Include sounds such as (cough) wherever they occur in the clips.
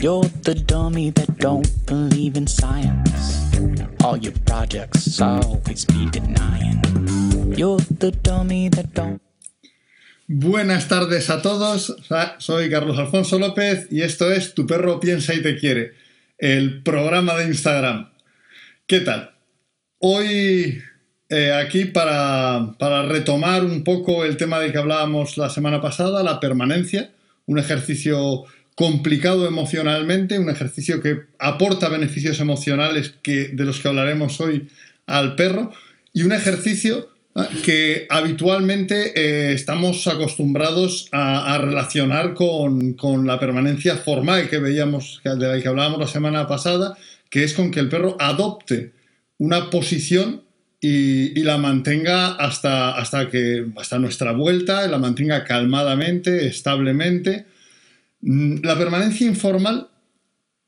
You're the dummy that don't believe in science. All your projects always be denying. You're the dummy that don't. Buenas tardes a todos, soy Carlos Alfonso López y esto es Tu perro piensa y te quiere, el programa de Instagram. ¿Qué tal? Hoy eh, aquí para, para, retomar un poco el tema de que hablábamos la semana pasada, la permanencia, un ejercicio complicado emocionalmente, un ejercicio que aporta beneficios emocionales que, de los que hablaremos hoy al perro y un ejercicio que habitualmente eh, estamos acostumbrados a, relacionar con, la permanencia formal que veíamos, de la que hablábamos la semana pasada, que es con que el perro adopte una posición y, la mantenga hasta, hasta, que, hasta nuestra vuelta, la mantenga calmadamente, establemente. Mm, la permanencia informal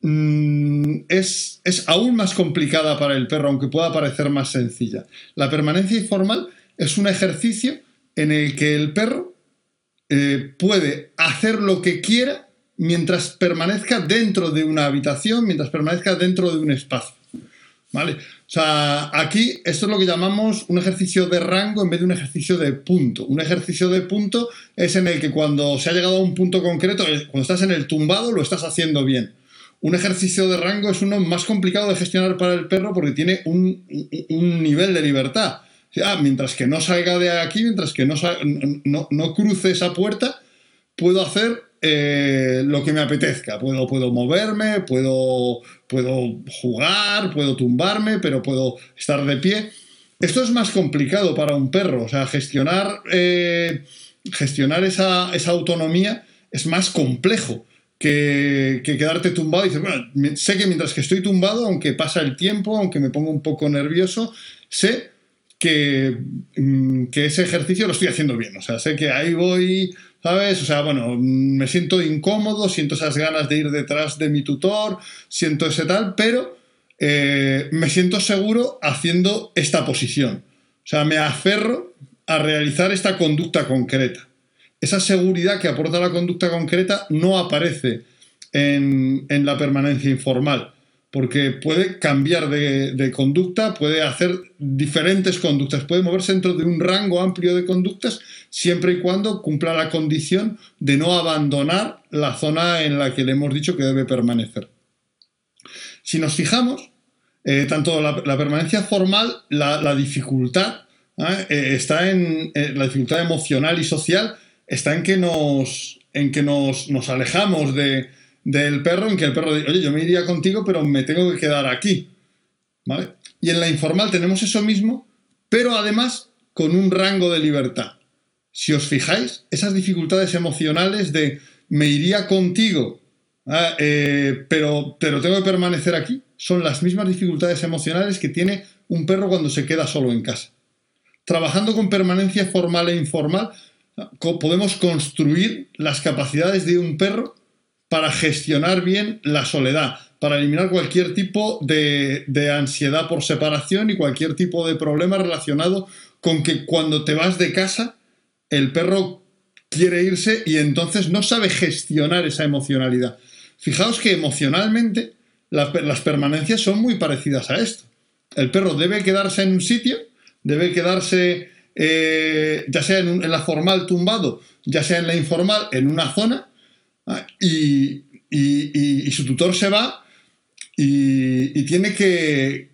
Mm, es, es, aún más complicada para el perro, aunque pueda parecer más sencilla. La permanencia informal es un ejercicio en el que el perro eh, puede hacer lo que quiera mientras permanezca dentro de una habitación, mientras permanezca dentro de un espacio. ¿Vale? O sea, aquí esto es lo que llamamos un ejercicio de rango en vez de un ejercicio de punto. Un ejercicio de punto es en el que cuando se ha llegado a un punto concreto, cuando estás en el tumbado, lo estás haciendo bien un ejercicio de rango es uno más complicado de gestionar para el perro porque tiene un, nivel de libertad. Ah, mientras que no salga de aquí, mientras que no, no, cruce esa puerta, puedo hacer eh, lo que me apetezca. Puedo, puedo moverme, puedo, puedo jugar, puedo tumbarme, pero puedo estar de pie. Esto es más complicado para un perro. O sea, gestionar, eh, gestionar esa, esa autonomía es más complejo que, quedarte tumbado y bueno, sé que mientras que estoy tumbado, aunque pasa el tiempo, aunque me pongo un poco nervioso, sé que, mm, que, ese ejercicio lo estoy haciendo bien. O sea, sé que ahí voy, ¿sabes? O sea, bueno, me siento incómodo, siento esas ganas de ir detrás de mi tutor, siento ese tal, pero eh, me siento seguro haciendo esta posición. O sea, me aferro a realizar esta conducta concreta esa seguridad que aporta la conducta concreta no aparece en, la permanencia informal, porque puede cambiar de, conducta, puede hacer diferentes conductas, puede moverse dentro de un rango amplio de conductas, siempre y cuando cumpla la condición de no abandonar la zona en la que le hemos dicho que debe permanecer. Si nos fijamos, eh, tanto la, permanencia formal, la, dificultad ¿eh? Eh, está en la dificultad emocional y social, está en que nos, en que nos, alejamos de, del perro, en que el perro dice, oye, yo me iría contigo, pero me tengo que quedar aquí. ¿Vale? Y en la informal tenemos eso mismo, pero además con un rango de libertad. Si os fijáis, esas dificultades emocionales de me iría contigo, ah, eh, pero, pero tengo que permanecer aquí, son las mismas dificultades emocionales que tiene un perro cuando se queda solo en casa. Trabajando con permanencia formal e informal, podemos construir las capacidades de un perro para gestionar bien la soledad, para eliminar cualquier tipo de, ansiedad por separación y cualquier tipo de problema relacionado con que cuando te vas de casa, el perro quiere irse y entonces no sabe gestionar esa emocionalidad. Fijaos que emocionalmente las permanencias son muy parecidas a esto. El perro debe quedarse en un sitio, debe quedarse eh, ya sea en, la formal tumbado, ya sea en la informal, en una zona, ah, y, su tutor se va y, tiene que,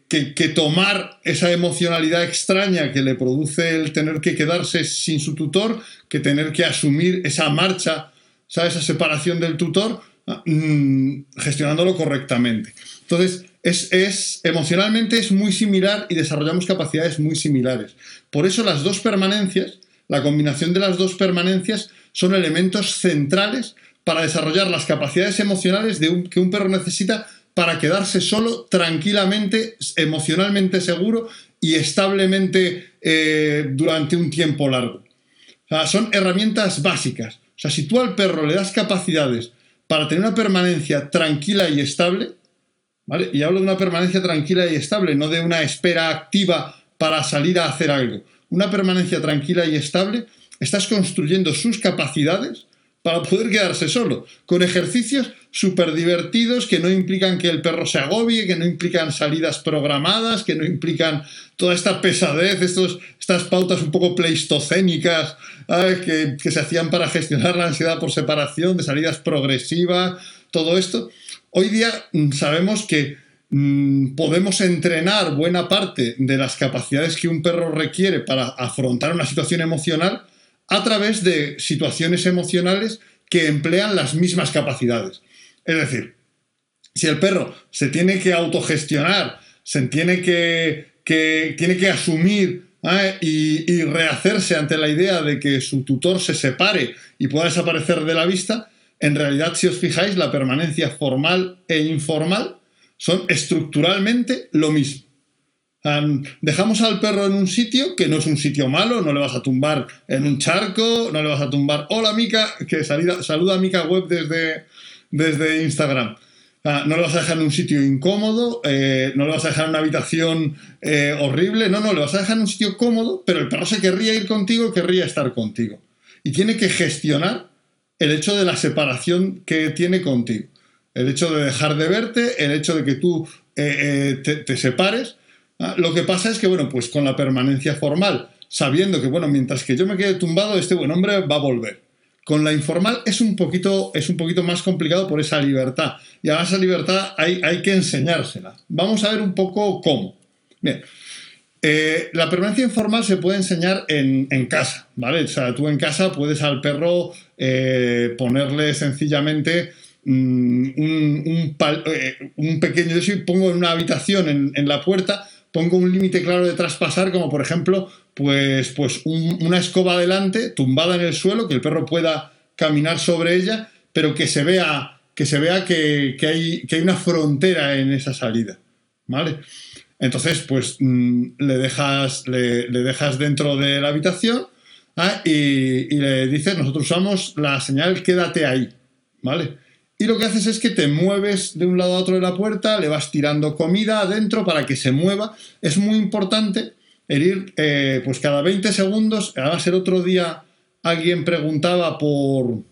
tomar esa emocionalidad extraña que le produce el tener que quedarse sin su tutor, que tener que asumir esa marcha, esa separación del tutor, ah, mm, gestionándolo correctamente. Entonces, es, emocionalmente es muy similar y desarrollamos capacidades muy similares. Por eso las dos permanencias, la combinación de las dos permanencias son elementos centrales para desarrollar las capacidades emocionales que un perro necesita para quedarse solo, tranquilamente, emocionalmente seguro y establemente eh, durante un tiempo largo. son herramientas básicas. O sea, si tú al perro le das capacidades para tener una permanencia tranquila y estable, y hablo de una permanencia tranquila y estable, no de una espera activa para salir a hacer algo. Una permanencia tranquila y estable, estás construyendo sus capacidades para poder quedarse solo, con ejercicios súper divertidos que no implican que el perro se agobie, que no implican salidas programadas, que no implican toda esta pesadez, estos, estas pautas un poco pleistocénicas que, se hacían para gestionar la ansiedad por separación, de salidas progresivas, todo esto. Hoy día mm, sabemos que mm, podemos entrenar buena parte de las capacidades que un perro requiere para afrontar una situación emocional a través de situaciones emocionales que emplean las mismas capacidades. Es decir, si el perro se tiene que autogestionar, se tiene que, tiene que asumir ¿eh? y, y, rehacerse ante la idea de que su tutor se separe y pueda desaparecer de la vista, en realidad, si os fijáis, la permanencia formal e informal son estructuralmente lo mismo dejamos al perro en un sitio que no es un sitio malo, no le vas a tumbar en un charco, no le vas a tumbar. Hola Mica, que saluda a Mica Web desde, desde Instagram. Ah, no le vas a dejar en un sitio incómodo, eh, no le vas a dejar en una habitación eh, horrible, no, no, le vas a dejar en un sitio cómodo, pero el perro se querría ir contigo, querría estar contigo. Y tiene que gestionar el hecho de la separación que tiene contigo. El hecho de dejar de verte, el hecho de que tú eh, te separes lo que pasa es que, bueno, pues con la permanencia formal, sabiendo que, bueno, mientras que yo me quede tumbado, este buen hombre va a volver. Con la informal es un poquito, es un poquito más complicado por esa libertad. Y a esa libertad hay, hay que enseñársela. Vamos a ver un poco cómo. Bien. Eh, la permanencia informal se puede enseñar en, casa, ¿vale? O sea, tú en casa puedes al perro eh, ponerle sencillamente mm, un, eh, un, pequeño... Yo si pongo en una habitación en, en la puerta, pongo un límite claro de traspasar, como por ejemplo, pues, pues una escoba adelante, tumbada en el suelo, que el perro pueda caminar sobre ella, pero que se vea que, se vea que, hay, que hay una frontera en esa salida. ¿Vale? Entonces, pues mm, le, dejas, le, dejas dentro de la habitación ¿ah? y, y, le dices, nosotros usamos la señal quédate ahí. ¿Vale? Y lo que haces es que te mueves de un lado a otro de la puerta, le vas tirando comida adentro para que se mueva. Es muy importante el ir, eh, pues cada 20 segundos, además el otro día alguien preguntaba por,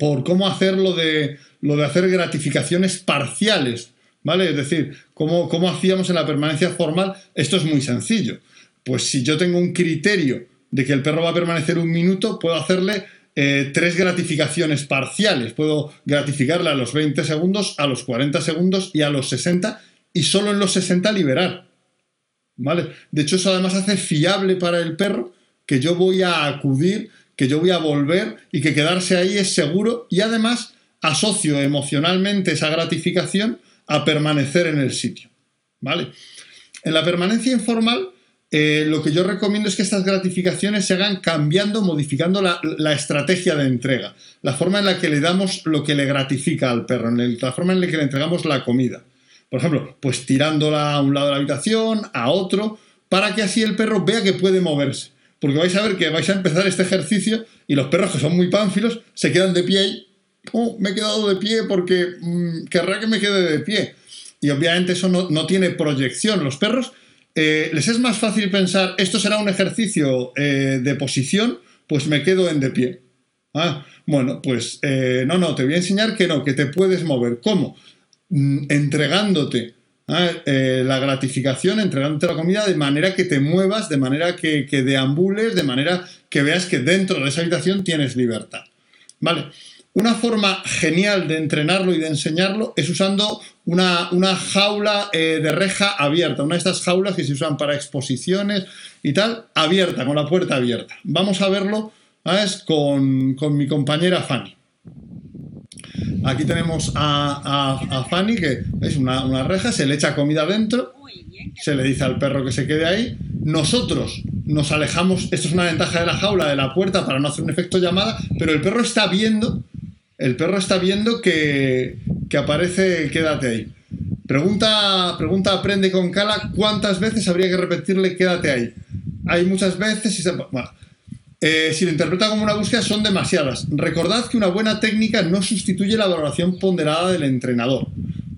por cómo hacer lo de, lo de hacer gratificaciones parciales, ¿vale? Es decir, cómo, cómo hacíamos en la permanencia formal. Esto es muy sencillo. Pues si yo tengo un criterio de que el perro va a permanecer un minuto, puedo hacerle eh, tres gratificaciones parciales. Puedo gratificarle a los 20 segundos, a los 40 segundos y a los 60 y solo en los 60 liberar. ¿Vale? De hecho, eso además hace fiable para el perro que yo voy a acudir, que yo voy a volver y que quedarse ahí es seguro y además asocio emocionalmente esa gratificación a permanecer en el sitio. ¿Vale? En la permanencia informal eh, lo que yo recomiendo es que estas gratificaciones se hagan cambiando, modificando la, estrategia de entrega, la forma en la que le damos lo que le gratifica al perro, la forma en la que le entregamos la comida. Por ejemplo, pues tirándola a un lado de la habitación, a otro, para que así el perro vea que puede moverse. Porque vais a ver que vais a empezar este ejercicio y los perros que son muy pánfilos se quedan de pie y oh, me he quedado de pie porque mm, querrá que me quede de pie. Y obviamente eso no tiene proyección. Los perros eh, les es más fácil pensar, esto será un ejercicio eh, de posición, pues me quedo en de pie. Ah, bueno, pues eh, no, no, te voy a enseñar que no, que te puedes mover. ¿Cómo? Mm, entregándote ah, la gratificación, entregándote la comida de manera que te muevas, de manera que, que deambules, de manera que veas que dentro de esa habitación tienes libertad. ¿Vale? Una forma genial de entrenarlo y de enseñarlo es usando una, jaula eh, de reja abierta, una de estas jaulas que se usan para exposiciones y tal, abierta, con la puerta abierta. Vamos a verlo Con, mi compañera Fanny. Aquí tenemos a, Fanny, que es una, una, reja, se le echa comida dentro, se le dice al perro que se quede ahí. Nosotros nos alejamos, esto es una ventaja de la jaula, de la puerta, para no hacer un efecto llamada, pero el perro está viendo el perro está viendo que, aparece quédate ahí. Pregunta, pregunta aprende con cala cuántas veces habría que repetirle quédate ahí. Hay muchas veces y se, eh, si lo interpreta como una búsqueda son demasiadas. Recordad que una buena técnica no sustituye la valoración ponderada del entrenador.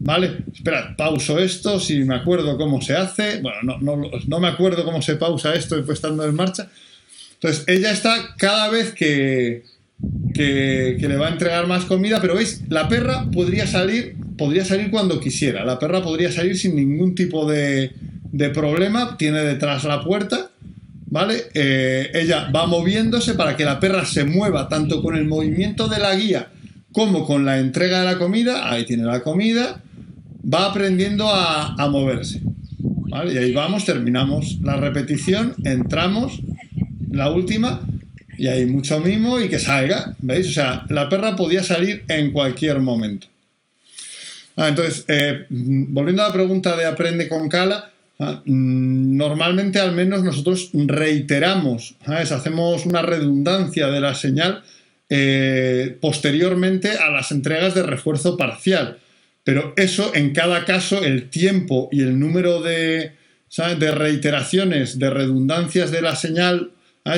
¿Vale? Esperad, pauso esto, si me acuerdo cómo se hace. Bueno, no, me acuerdo cómo se pausa esto pues estando en marcha. Entonces, ella está cada vez que, que, le va a entregar más comida, pero veis, la perra podría salir, podría salir cuando quisiera. La perra podría salir sin ningún tipo de, de problema, tiene detrás la puerta, ¿vale? Eh, ella va moviéndose para que la perra se mueva tanto con el movimiento de la guía como con la entrega de la comida. Ahí tiene la comida, va aprendiendo a, a moverse. ¿vale? Y ahí vamos, terminamos la repetición, entramos, la última, y hay mucho mimo y que salga, ¿veis? O sea, la perra podía salir en cualquier momento. Ah, entonces, eh, volviendo a la pregunta de aprende con cala, ah, mm, normalmente al menos nosotros reiteramos, hacemos una redundancia de la señal eh, posteriormente a las entregas de refuerzo parcial. Pero eso, en cada caso, el tiempo y el número de, de reiteraciones, de redundancias de la señal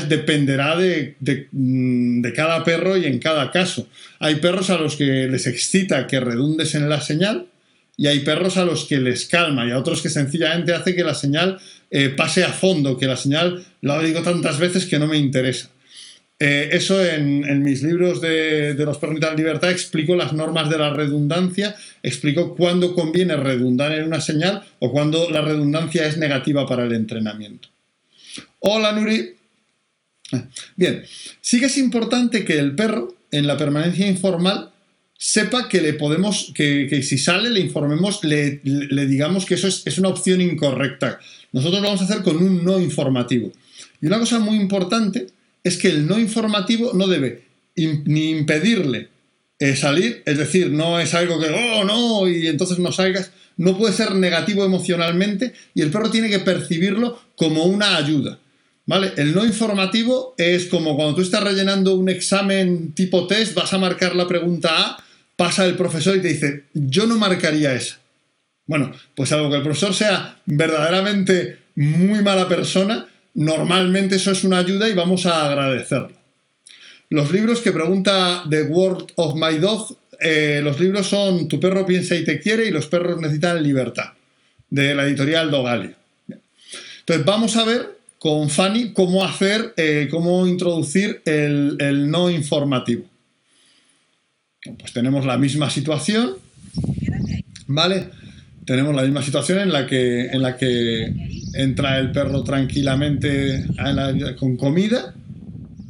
dependerá mm, de, cada perro y en cada caso. Hay perros a los que les excita que redundes en la señal y hay perros a los que les calma y a otros que sencillamente hace que la señal eh, pase a fondo, que la señal lo digo tantas veces que no me interesa. Eh, eso en, mis libros de, de los perros de libertad explico las normas de la redundancia, explico cuándo conviene redundar en una señal o cuándo la redundancia es negativa para el entrenamiento. Hola Nuri. Bien, sí que es importante que el perro, en la permanencia informal, sepa que le podemos, que, si sale, le informemos, le, digamos que eso es, una opción incorrecta. Nosotros lo vamos a hacer con un no informativo. Y una cosa muy importante es que el no informativo no debe ni impedirle eh, salir, es decir, no es algo que, oh, no, y entonces no salgas, no puede ser negativo emocionalmente y el perro tiene que percibirlo como una ayuda. ¿Vale? El no informativo es como cuando tú estás rellenando un examen tipo test, vas a marcar la pregunta A, pasa el profesor y te dice, yo no marcaría esa. Bueno, pues algo que el profesor sea verdaderamente muy mala persona, normalmente eso es una ayuda y vamos a agradecerlo. Los libros que pregunta The World of My Dog, eh, los libros son Tu perro piensa y te quiere y Los perros necesitan libertad, de la editorial Dogali. Entonces vamos a ver con Fanny cómo hacer, eh, cómo introducir el, no informativo. Pues tenemos la misma situación, ¿vale? Tenemos la misma situación en la que, en la que entra el perro tranquilamente con comida,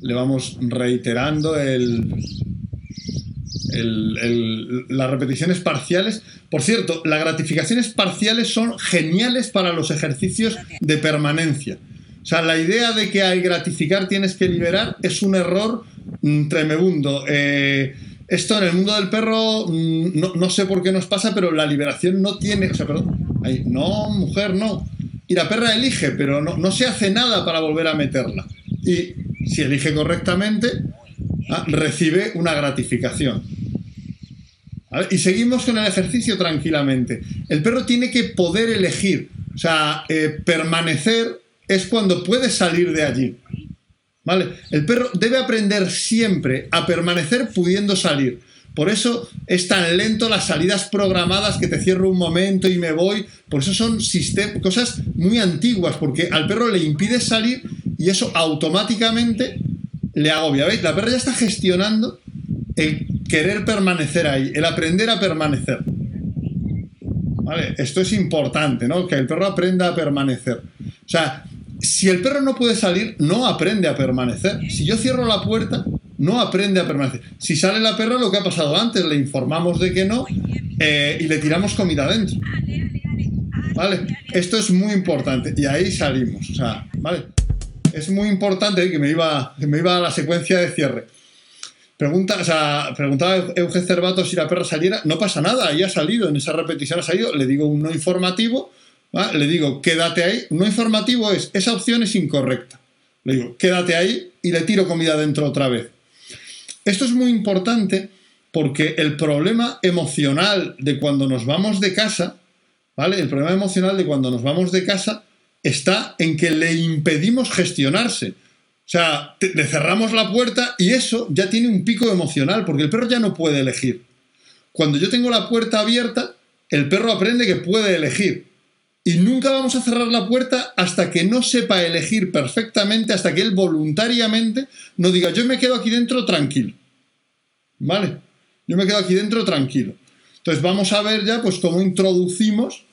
le vamos reiterando el, las repeticiones parciales. Por cierto, las gratificaciones parciales son geniales para los ejercicios de permanencia. O sea, la idea de que al gratificar tienes que liberar es un error mm, tremebundo. Eh, esto en el mundo del perro, mm, no, sé por qué nos pasa, pero la liberación no tiene. O sea, perdón. no, mujer, no. Y la perra elige, pero no, se hace nada para volver a meterla. Y si elige correctamente, ah, recibe una gratificación. Y seguimos con el ejercicio tranquilamente. El perro tiene que poder elegir, o sea, eh, permanecer es cuando puedes salir de allí. ¿Vale? El perro debe aprender siempre a permanecer pudiendo salir. Por eso es tan lento las salidas programadas que te cierro un momento y me voy. Por eso son cosas muy antiguas, porque al perro le impides salir y eso automáticamente le agobia. ¿Veis? La perra ya está gestionando el querer permanecer ahí, el aprender a permanecer. ¿Vale? Esto es importante, ¿no? Que el perro aprenda a permanecer. O sea, si el perro no puede salir, no aprende a permanecer. Si yo cierro la puerta, no aprende a permanecer. Si sale la perra, lo que ha pasado antes, le informamos de que no eh, y le tiramos comida adentro. ¿Vale? Esto es muy importante y ahí salimos. O sea, ¿vale? Es muy importante que me iba, me iba a la secuencia de cierre. Pregunta, o sea, preguntaba Euge Cervato si la perra saliera. No pasa nada, ahí ha salido, en esa repetición ha salido. Le digo un no informativo le digo, quédate ahí. No informativo es, esa opción es incorrecta. Le digo, quédate ahí y le tiro comida dentro otra vez. Esto es muy importante porque el problema emocional de cuando nos vamos de casa, ¿vale? El problema emocional de cuando nos vamos de casa está en que le impedimos gestionarse. O sea, le cerramos la puerta y eso ya tiene un pico emocional porque el perro ya no puede elegir. Cuando yo tengo la puerta abierta, el perro aprende que puede elegir. Y nunca vamos a cerrar la puerta hasta que no sepa elegir perfectamente, hasta que él voluntariamente no diga, yo me quedo aquí dentro tranquilo. ¿Vale? Yo me quedo aquí dentro tranquilo. Entonces vamos a ver ya pues cómo introducimos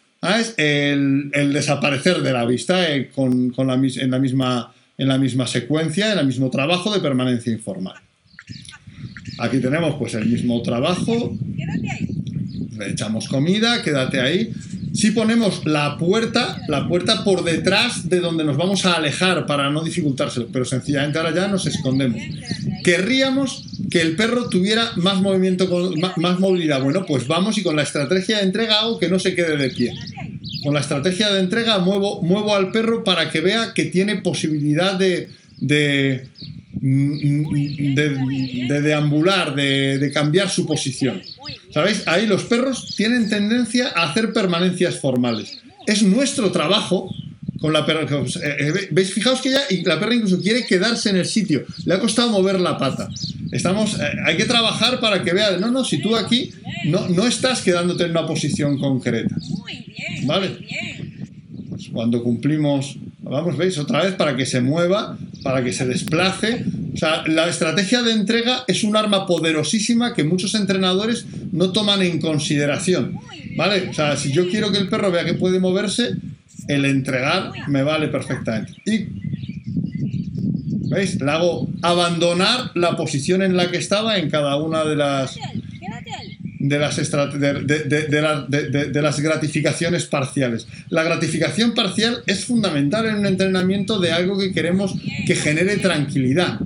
el, desaparecer de la vista eh, con, la, en, la misma, en la misma secuencia, en el mismo trabajo de permanencia informal. Aquí tenemos pues el mismo trabajo. Le echamos comida, quédate ahí. Si ponemos la puerta, la puerta por detrás de donde nos vamos a alejar para no dificultárselo, pero sencillamente ahora ya nos escondemos. Querríamos que el perro tuviera más movimiento, más movilidad. Bueno, pues vamos y con la estrategia de entrega hago que no se quede de pie. Con la estrategia de entrega muevo, muevo al perro para que vea que tiene posibilidad de, de, de, deambular, de, cambiar su posición. ¿Sabéis? Ahí los perros tienen tendencia a hacer permanencias formales. Es nuestro trabajo con la perra. Eh, eh, ¿Veis? Fijaos que ya la perra incluso quiere quedarse en el sitio. Le ha costado mover la pata. Estamos, eh, hay que trabajar para que vea, no, no, si tú aquí no, no estás quedándote en una posición concreta. ¿Vale? Pues cuando cumplimos, vamos, ¿veis? Otra vez para que se mueva, para que se desplace. O sea, la estrategia de entrega es un arma poderosísima que muchos entrenadores no toman en consideración. ¿Vale? O sea, si yo quiero que el perro vea que puede moverse, el entregar me vale perfectamente. Y, ¿veis? Le hago abandonar la posición en la que estaba en cada una de las de las, gratificaciones parciales. La gratificación parcial es fundamental en un entrenamiento de algo que queremos que genere tranquilidad.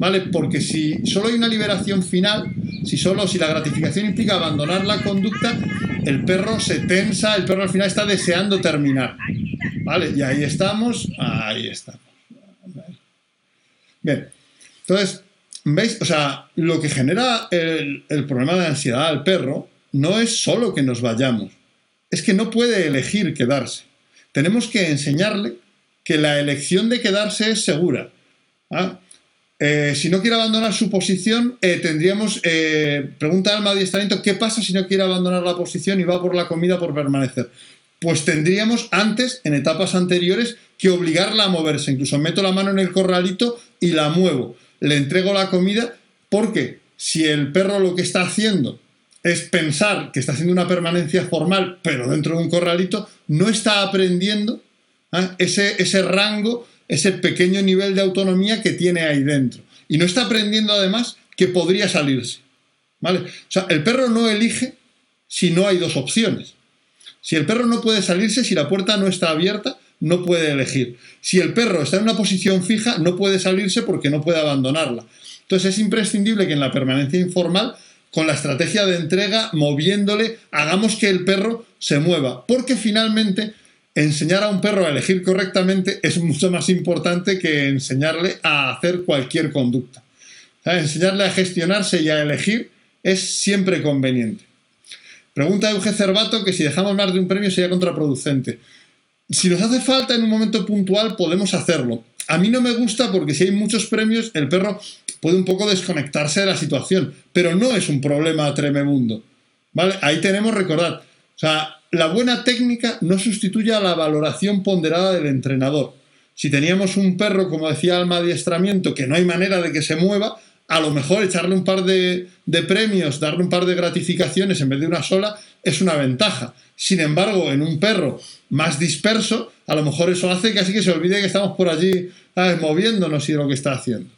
¿Vale? Porque si solo hay una liberación final, si solo si la gratificación implica abandonar la conducta, el perro se tensa, el perro al final está deseando terminar. ¿Vale? Y ahí estamos, ahí estamos. Bien, entonces, ¿veis? O sea, lo que genera el, problema de ansiedad al perro no es solo que nos vayamos, es que no puede elegir quedarse. Tenemos que enseñarle que la elección de quedarse es segura. ¿ah? Eh, si no quiere abandonar su posición, eh, tendríamos, eh, pregunta al adiestramiento, ¿qué pasa si no quiere abandonar la posición y va por la comida por permanecer? Pues tendríamos antes, en etapas anteriores, que obligarla a moverse. Incluso meto la mano en el corralito y la muevo. Le entrego la comida porque si el perro lo que está haciendo es pensar que está haciendo una permanencia formal, pero dentro de un corralito, no está aprendiendo ¿ah? ese, ese rango, ese pequeño nivel de autonomía que tiene ahí dentro. Y no está aprendiendo además que podría salirse. ¿Vale? O sea, el perro no elige si no hay dos opciones. Si el perro no puede salirse, si la puerta no está abierta, no puede elegir. Si el perro está en una posición fija, no puede salirse porque no puede abandonarla. Entonces es imprescindible que en la permanencia informal, con la estrategia de entrega, moviéndole, hagamos que el perro se mueva. Porque finalmente enseñar a un perro a elegir correctamente es mucho más importante que enseñarle a hacer cualquier conducta. Enseñarle a gestionarse y a elegir es siempre conveniente. Pregunta Euge Cervato que si dejamos más de un premio sería contraproducente. Si nos hace falta en un momento puntual, podemos hacerlo. A mí no me gusta porque si hay muchos premios, el perro puede un poco desconectarse de la situación, pero no es un problema tremebundo. ¿Vale? Ahí tenemos, recordad, o sea, la buena técnica no sustituye a la valoración ponderada del entrenador. Si teníamos un perro, como decía Alma Adiestramiento, que no hay manera de que se mueva, a lo mejor echarle un par de, premios, darle un par de gratificaciones en vez de una sola, es una ventaja. Sin embargo, en un perro más disperso, a lo mejor eso hace que así que se olvide que estamos por allí moviéndonos y lo que está haciendo.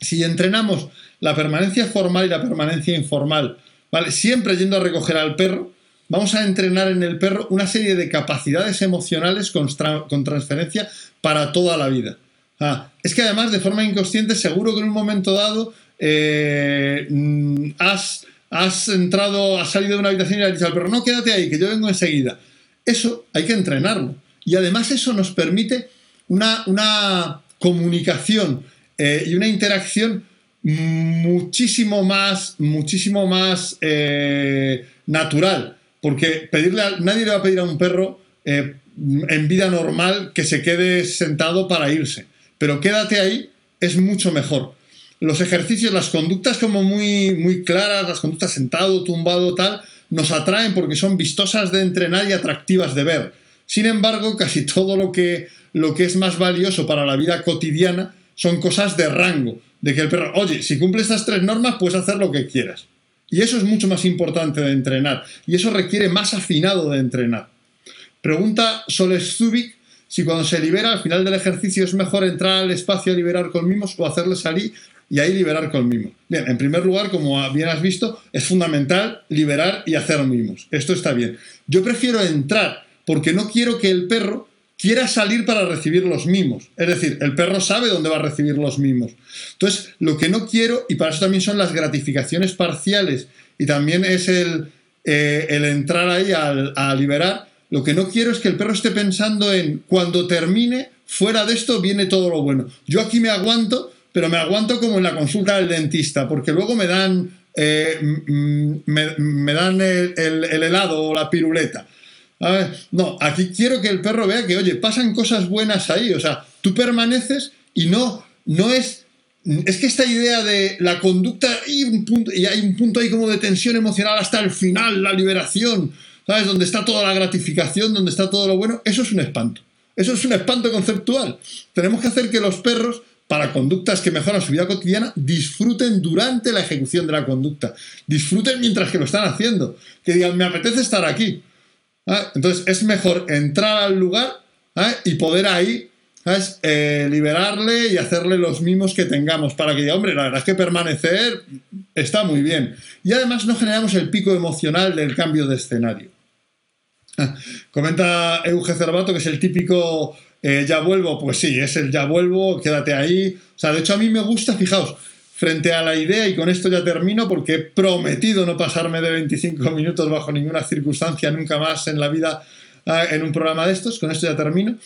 Si entrenamos la permanencia formal y la permanencia informal, ¿vale? siempre yendo a recoger al perro, vamos a entrenar en el perro una serie de capacidades emocionales con transferencia para toda la vida. Ah, es que además, de forma inconsciente, seguro que en un momento dado eh, mm, has, has, entrado, has salido de una habitación y has dicho al perro, no, quédate ahí, que yo vengo enseguida. Eso hay que entrenarlo. Y además eso nos permite una, una comunicación eh, y una interacción muchísimo más, muchísimo más eh, natural. Porque pedirle nadie le va a pedir a un perro en vida normal que se quede sentado para irse pero quédate ahí es mucho mejor. Los ejercicios, las conductas como muy, muy claras, las conductas sentado, tumbado, tal, nos atraen porque son vistosas de entrenar y atractivas de ver. Sin embargo, casi todo lo que, lo que es más valioso para la vida cotidiana son cosas de rango, de que el perro, oye, si cumple estas tres normas, puedes hacer lo que quieras. Y eso es mucho más importante de entrenar, y eso requiere más afinado de entrenar. Pregunta Soles Zubik si cuando se libera al final del ejercicio es mejor entrar al espacio a liberar con mimos o hacerle salir y ahí liberar con mimos. Bien, en primer lugar, como bien has visto, es fundamental liberar y hacer mimos. Esto está bien. Yo prefiero entrar porque no quiero que el perro quiera salir para recibir los mimos. Es decir, el perro sabe dónde va a recibir los mimos. Entonces, lo que no quiero, y para eso también son las gratificaciones parciales, y también es el, eh, el entrar ahí a liberar, lo que no quiero es que el perro esté pensando en cuando termine, fuera de esto viene todo lo bueno. Yo aquí me aguanto, pero me aguanto como en la consulta del dentista, porque luego me dan, eh, me, dan el, el helado o la piruleta. No, aquí quiero que el perro vea que, oye, pasan cosas buenas ahí. O sea, tú permaneces y no, no es. Es que esta idea de la conducta y, un punto, y hay un punto ahí como de tensión emocional hasta el final, la liberación, ¿sabes? Donde está toda la gratificación, donde está todo lo bueno, eso es un espanto. Eso es un espanto conceptual. Tenemos que hacer que los perros, para conductas que mejoran su vida cotidiana, disfruten durante la ejecución de la conducta. Disfruten mientras que lo están haciendo. Que digan, me apetece estar aquí. ¿Ah? Entonces es mejor entrar al lugar ¿ah? y poder ahí eh, liberarle y hacerle los mimos que tengamos para que diga, hombre, la verdad es que permanecer está muy bien. Y además no generamos el pico emocional del cambio de escenario. Ah, comenta Euge Cervato que es el típico eh, ya vuelvo, pues sí, es el ya vuelvo, quédate ahí. O sea, de hecho a mí me gusta, fijaos, frente a la idea, y con esto ya termino porque he prometido no pasarme de 25 minutos bajo ninguna circunstancia nunca más en la vida ah, en un programa de estos, con esto ya termino.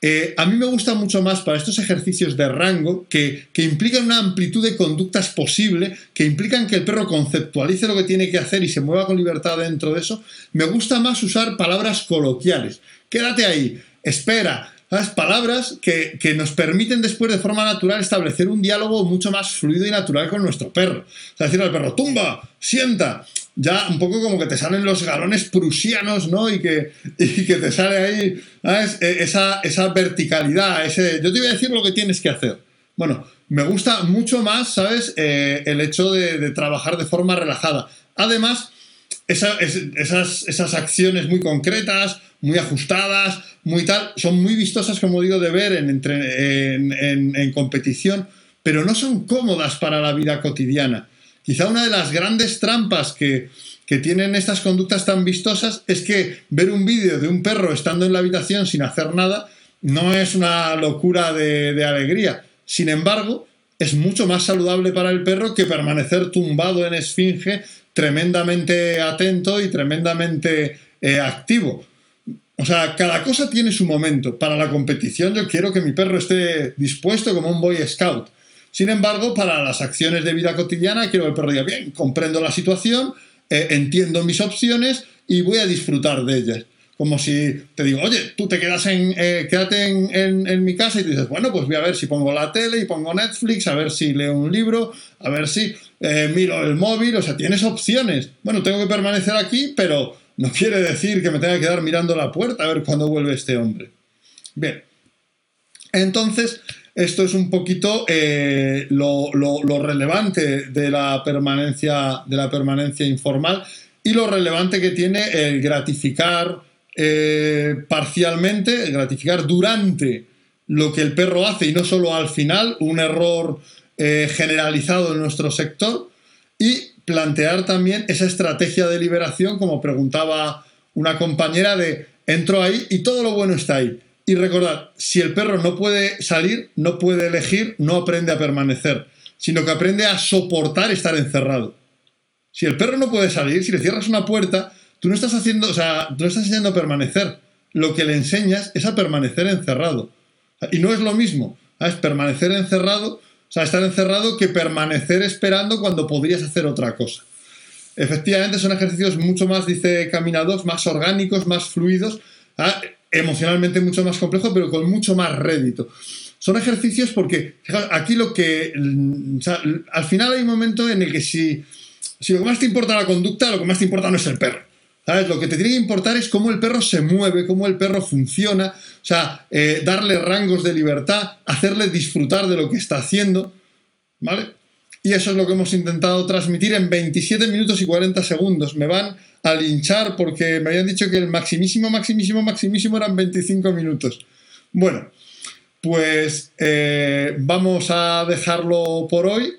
Eh, a mí me gusta mucho más para estos ejercicios de rango que, que, implican una amplitud de conductas posible, que implican que el perro conceptualice lo que tiene que hacer y se mueva con libertad dentro de eso. Me gusta más usar palabras coloquiales. Quédate ahí, espera, las palabras que, nos permiten después de forma natural establecer un diálogo mucho más fluido y natural con nuestro perro. O sea, decirle al perro, tumba, sienta, ya un poco como que te salen los galones prusianos, ¿no? Y que, (laughs) que te sale ahí e, Esa, esa verticalidad, ese, yo te voy a decir lo que tienes que hacer. Bueno, me gusta mucho más, ¿sabes? Eh, el hecho de, trabajar de forma relajada. Además, esas, esas acciones muy concretas, muy ajustadas, muy tal, son muy vistosas, como digo, de ver en, en, competición, pero no son cómodas para la vida cotidiana. Quizá una de las grandes trampas que, tienen estas conductas tan vistosas es que ver un vídeo de un perro estando en la habitación sin hacer nada no es una locura de, de alegría. Sin embargo, es mucho más saludable para el perro que permanecer tumbado en esfinge, tremendamente atento y tremendamente eh, activo. O sea, cada cosa tiene su momento. Para la competición yo quiero que mi perro esté dispuesto como un Boy Scout. Sin embargo, para las acciones de vida cotidiana quiero que el perro diga, bien, comprendo la situación, eh, entiendo mis opciones y voy a disfrutar de ellas. Como si te digo, oye, tú te quedas en, eh, quédate en, mi casa y te dices, bueno, pues voy a ver si pongo la tele y pongo Netflix, a ver si leo un libro, a ver si eh, miro el móvil, o sea, tienes opciones. Bueno, tengo que permanecer aquí, pero no quiere decir que me tenga que quedar mirando la puerta a ver cuándo vuelve este hombre. Bien. Entonces, esto es un poquito eh, lo, relevante de la, permanencia, de la permanencia informal y lo relevante que tiene el gratificar eh, parcialmente, el gratificar durante lo que el perro hace y no solo al final, un error eh, generalizado en nuestro sector, y plantear también esa estrategia de liberación, como preguntaba una compañera, de entro ahí y todo lo bueno está ahí. Y recordad, si el perro no puede salir, no puede elegir, no aprende a permanecer, sino que aprende a soportar estar encerrado. Si el perro no puede salir, si le cierras una puerta, tú no estás haciendo, o sea, tú no estás enseñando a permanecer. Lo que le enseñas es a permanecer encerrado. Y no es lo mismo, es permanecer encerrado o sea, estar encerrado que permanecer esperando cuando podrías hacer otra cosa. Efectivamente, son ejercicios mucho más, dice Caminados, más orgánicos, más fluidos, ¿ah? emocionalmente mucho más complejos, pero con mucho más rédito. Son ejercicios porque, aquí lo que. O sea, al final hay un momento en el que si, si lo que más te importa la conducta, lo que más te importa no es el perro. Lo que te tiene que importar es cómo el perro se mueve, cómo el perro funciona, o sea, eh, darle rangos de libertad, hacerle disfrutar de lo que está haciendo, ¿vale? Y eso es lo que hemos intentado transmitir en 27 minutos y 40 segundos. Me van a linchar porque me habían dicho que el maximísimo, maximísimo, maximísimo eran 25 minutos. Bueno, pues eh, vamos a dejarlo por hoy.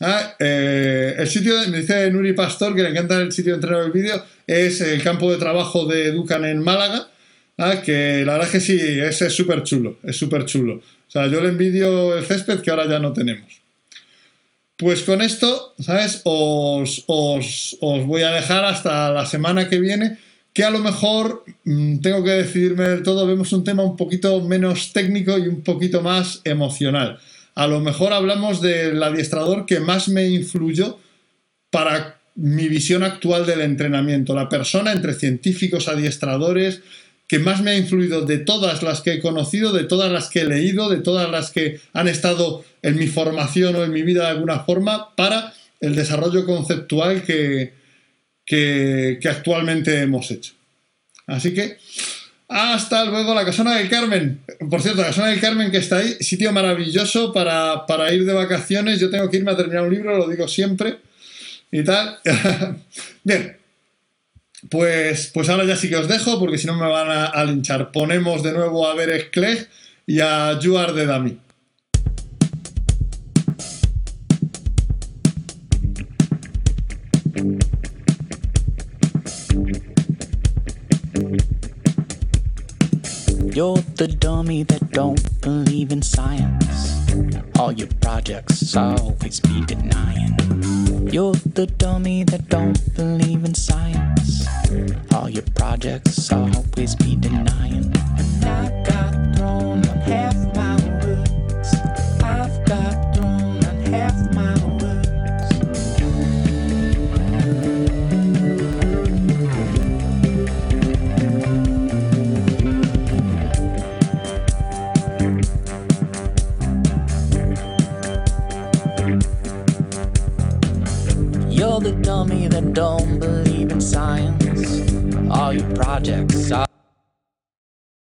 Ah, eh, el sitio, me dice Nuri Pastor, que le encanta el sitio de entrenar el vídeo, es el campo de trabajo de Ducan en Málaga, ah, que la verdad es que sí, es súper chulo, es súper chulo. O sea, yo le envidio el césped que ahora ya no tenemos. Pues con esto, ¿sabes? Os, os, voy a dejar hasta la semana que viene, que a lo mejor mm, tengo que decidirme del todo, vemos un tema un poquito menos técnico y un poquito más emocional. A lo mejor hablamos del adiestrador que más me influyó para mi visión actual del entrenamiento, la persona entre científicos, adiestradores, que más me ha influido de todas las que he conocido, de todas las que he leído, de todas las que han estado en mi formación o en mi vida de alguna forma para el desarrollo conceptual que, que, actualmente hemos hecho. Así que hasta luego la Casona del Carmen. Por cierto, la Casona del Carmen que está ahí, sitio maravilloso para, para ir de vacaciones. Yo tengo que irme a terminar un libro, lo digo siempre. Y tal. (laughs) Bien, pues, pues ahora ya sí que os dejo, porque si no me van a, linchar. Ponemos de nuevo a ver Clegg y a Juar de Dami. You're the dummy that don't believe in science. All your projects always be denying. You're the dummy that don't believe in science. All your projects always be denying. And I got that don't believe in science. All your projects are